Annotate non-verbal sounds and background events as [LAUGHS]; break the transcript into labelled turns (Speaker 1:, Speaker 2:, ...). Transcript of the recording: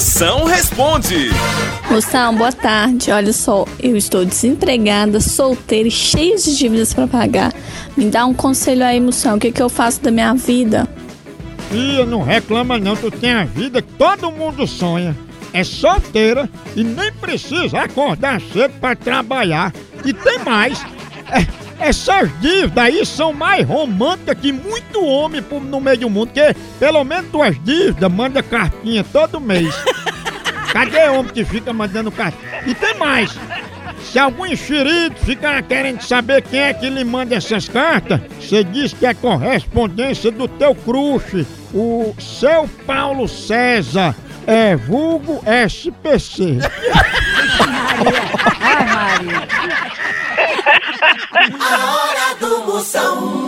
Speaker 1: Moção responde.
Speaker 2: Moção, boa tarde. Olha só, eu estou desempregada, solteira e cheia de dívidas para pagar. Me dá um conselho aí, Moção, o que, que eu faço da minha vida?
Speaker 3: Filha, não reclama não, tu tem a vida que todo mundo sonha. É solteira e nem precisa acordar cedo pra trabalhar. E tem mais. É, essas dívidas aí são mais românticas que muito homem no meio do mundo, porque pelo menos tuas dívidas manda cartinha todo mês. [LAUGHS] Cadê homem que fica mandando carta? E tem mais. Se algum enxerido ficar querendo saber quem é que lhe manda essas cartas, você diz que é correspondência do teu crush, o seu Paulo César, é vulgo SPC. [LAUGHS]
Speaker 4: A hora do Moção.